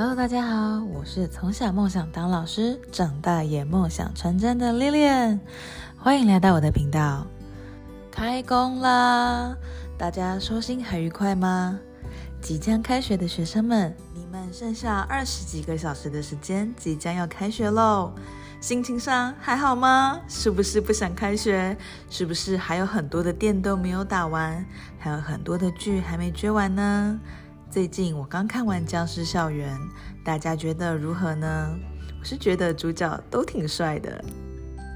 Hello，大家好，我是从小梦想当老师，长大也梦想成真的 Lilian，欢迎来到我的频道。开工啦！大家收心还愉快吗？即将开学的学生们，你们剩下二十几个小时的时间，即将要开学喽。心情上还好吗？是不是不想开学？是不是还有很多的电都没有打完？还有很多的剧还没追完呢？最近我刚看完《僵尸校园》，大家觉得如何呢？我是觉得主角都挺帅的。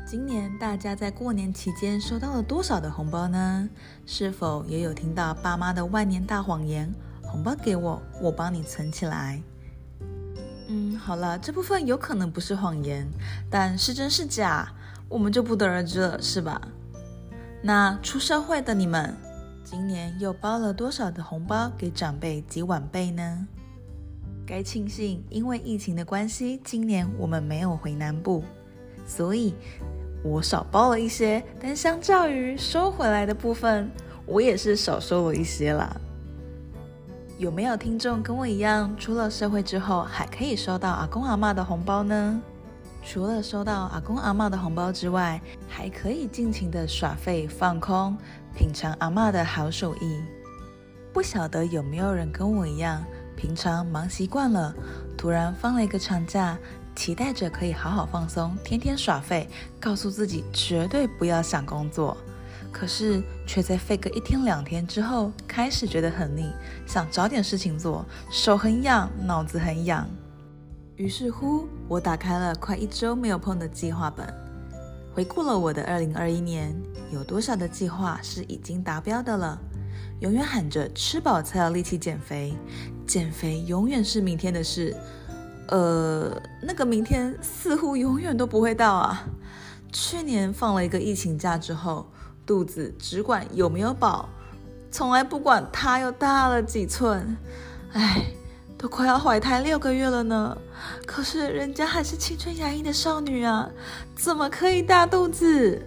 今年大家在过年期间收到了多少的红包呢？是否也有听到爸妈的万年大谎言？红包给我，我帮你存起来。嗯，好了，这部分有可能不是谎言，但是真是假，我们就不得而知了，是吧？那出社会的你们，今年又包了多少的红包给长辈及晚辈呢？该庆幸，因为疫情的关系，今年我们没有回南部，所以我少包了一些。但相较于收回来的部分，我也是少收了一些啦。有没有听众跟我一样，出了社会之后还可以收到阿公阿嬷的红包呢？除了收到阿公阿嬷的红包之外，还可以尽情的耍废放空，品尝阿嬷的好手艺。不晓得有没有人跟我一样，平常忙习惯了，突然放了一个长假，期待着可以好好放松，天天耍废，告诉自己绝对不要想工作。可是却在废个一天两天之后，开始觉得很腻，想找点事情做，手很痒，脑子很痒。于是乎，我打开了快一周没有碰的计划本，回顾了我的二零二一年，有多少的计划是已经达标的了？永远喊着吃饱才有力气减肥，减肥永远是明天的事。呃，那个明天似乎永远都不会到啊。去年放了一个疫情假之后，肚子只管有没有饱，从来不管它又大了几寸。唉。都快要怀胎六个月了呢，可是人家还是青春洋溢的少女啊，怎么可以大肚子？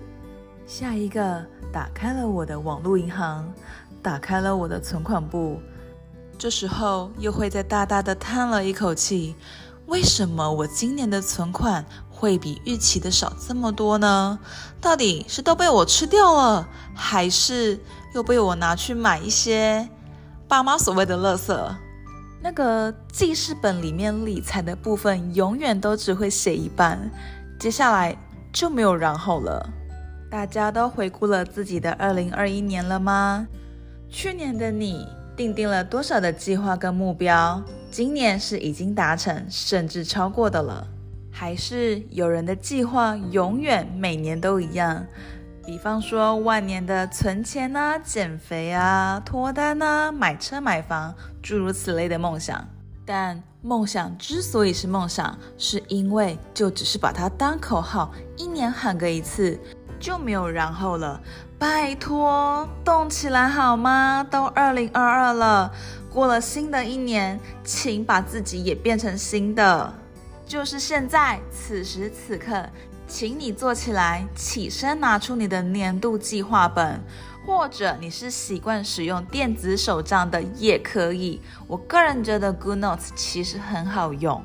下一个，打开了我的网络银行，打开了我的存款簿，这时候又会再大大的叹了一口气：为什么我今年的存款会比预期的少这么多呢？到底是都被我吃掉了，还是又被我拿去买一些爸妈所谓的垃圾？那个记事本里面理财的部分，永远都只会写一半，接下来就没有然后了。大家都回顾了自己的二零二一年了吗？去年的你定定了多少的计划跟目标？今年是已经达成，甚至超过的了？还是有人的计划永远每年都一样？比方说万年的存钱啊、减肥啊、脱单啊、买车买房，诸如此类的梦想。但梦想之所以是梦想，是因为就只是把它当口号，一年喊个一次就没有然后了。拜托，动起来好吗？都二零二二了，过了新的一年，请把自己也变成新的，就是现在，此时此刻。请你坐起来，起身拿出你的年度计划本，或者你是习惯使用电子手账的也可以。我个人觉得 GoodNotes 其实很好用。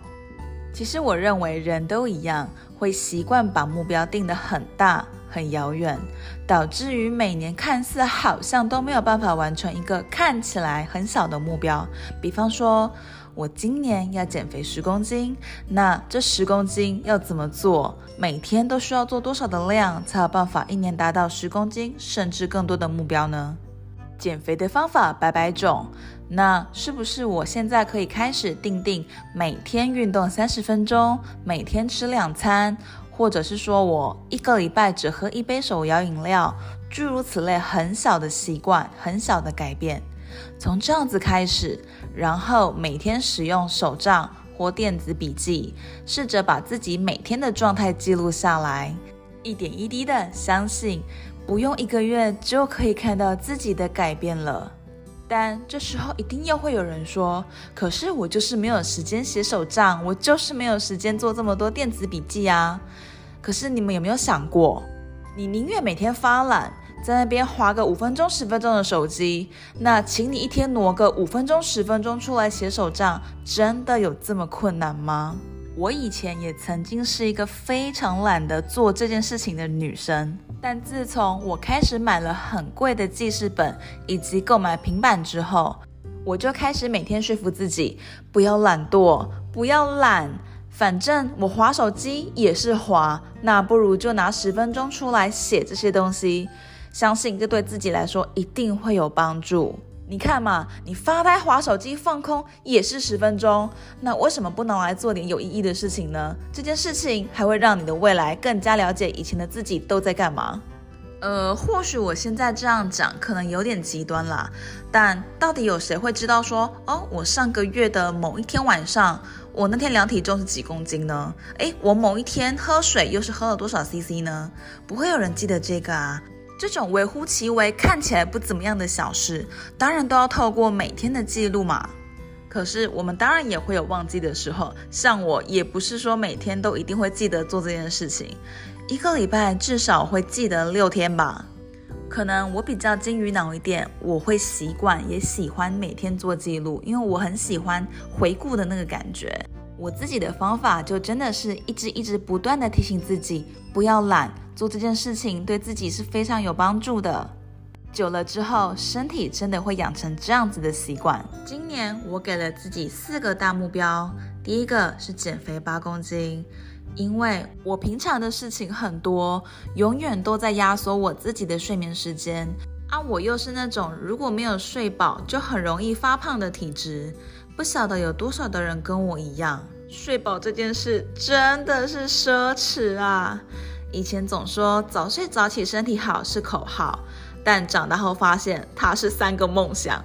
其实我认为人都一样，会习惯把目标定得很大很遥远，导致于每年看似好像都没有办法完成一个看起来很小的目标。比方说，我今年要减肥十公斤，那这十公斤要怎么做？每天都需要做多少的量，才有办法一年达到十公斤甚至更多的目标呢？减肥的方法百百种，那是不是我现在可以开始定定每天运动三十分钟，每天吃两餐，或者是说我一个礼拜只喝一杯手摇饮料，诸如此类很小的习惯，很小的改变。从这样子开始，然后每天使用手账或电子笔记，试着把自己每天的状态记录下来，一点一滴的相信，不用一个月就可以看到自己的改变了。但这时候一定又会有人说：“可是我就是没有时间写手账，我就是没有时间做这么多电子笔记啊。”可是你们有没有想过，你宁愿每天发懒？在那边划个五分钟、十分钟的手机，那请你一天挪个五分钟、十分钟出来写手账，真的有这么困难吗？我以前也曾经是一个非常懒得做这件事情的女生，但自从我开始买了很贵的记事本以及购买平板之后，我就开始每天说服自己不要懒惰，不要懒，反正我划手机也是划，那不如就拿十分钟出来写这些东西。相信这对自己来说一定会有帮助。你看嘛，你发呆、划手机、放空也是十分钟，那为什么不能来做点有意义的事情呢？这件事情还会让你的未来更加了解以前的自己都在干嘛。呃，或许我现在这样讲可能有点极端啦，但到底有谁会知道说，哦，我上个月的某一天晚上，我那天量体重是几公斤呢？诶，我某一天喝水又是喝了多少 CC 呢？不会有人记得这个啊。这种微乎其微、看起来不怎么样的小事，当然都要透过每天的记录嘛。可是我们当然也会有忘记的时候，像我也不是说每天都一定会记得做这件事情，一个礼拜至少会记得六天吧。可能我比较金鱼脑一点，我会习惯也喜欢每天做记录，因为我很喜欢回顾的那个感觉。我自己的方法就真的是一直一直不断地提醒自己不要懒，做这件事情对自己是非常有帮助的。久了之后，身体真的会养成这样子的习惯。今年我给了自己四个大目标，第一个是减肥八公斤，因为我平常的事情很多，永远都在压缩我自己的睡眠时间。啊，我又是那种如果没有睡饱就很容易发胖的体质。不晓得有多少的人跟我一样，睡饱这件事真的是奢侈啊！以前总说早睡早起身体好是口号，但长大后发现它是三个梦想。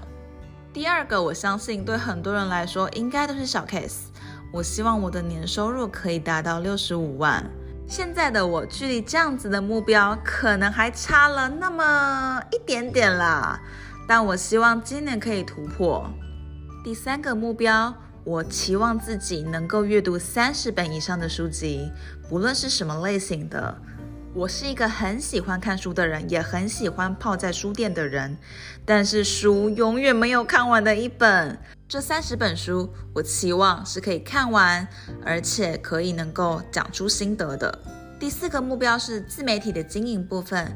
第二个，我相信对很多人来说应该都是小 case。我希望我的年收入可以达到六十五万。现在的我距离这样子的目标可能还差了那么一点点啦，但我希望今年可以突破。第三个目标，我期望自己能够阅读三十本以上的书籍，不论是什么类型的。我是一个很喜欢看书的人，也很喜欢泡在书店的人，但是书永远没有看完的一本。这三十本书，我期望是可以看完，而且可以能够讲出心得的。第四个目标是自媒体的经营部分。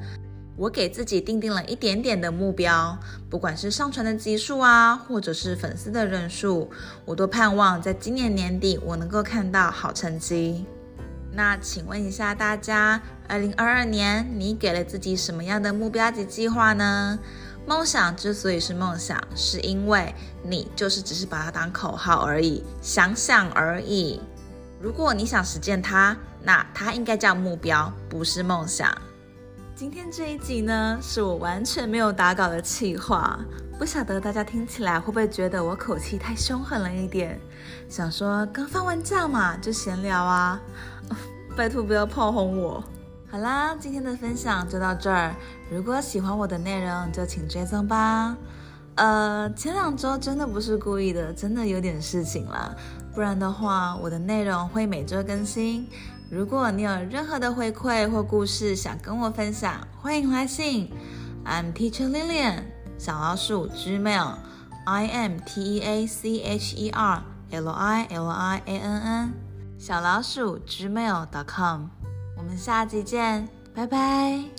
我给自己定定了一点点的目标，不管是上传的集数啊，或者是粉丝的人数，我都盼望在今年年底我能够看到好成绩。那请问一下大家，二零二二年你给了自己什么样的目标及计划呢？梦想之所以是梦想，是因为你就是只是把它当口号而已，想想而已。如果你想实践它，那它应该叫目标，不是梦想。今天这一集呢，是我完全没有打稿的企划，不晓得大家听起来会不会觉得我口气太凶狠了一点？想说刚放完假嘛，就闲聊啊，拜托不要炮轰我。好啦，今天的分享就到这儿。如果喜欢我的内容，就请追踪吧。呃，前两周真的不是故意的，真的有点事情啦，不然的话，我的内容会每周更新。如果你有任何的回馈或故事想跟我分享，欢迎来信。I'm Teacher Lilian，小老鼠 Gmail，I'm T E A C H E R L I L I A N N，小老鼠 Gmail.com。我们下集见，拜拜。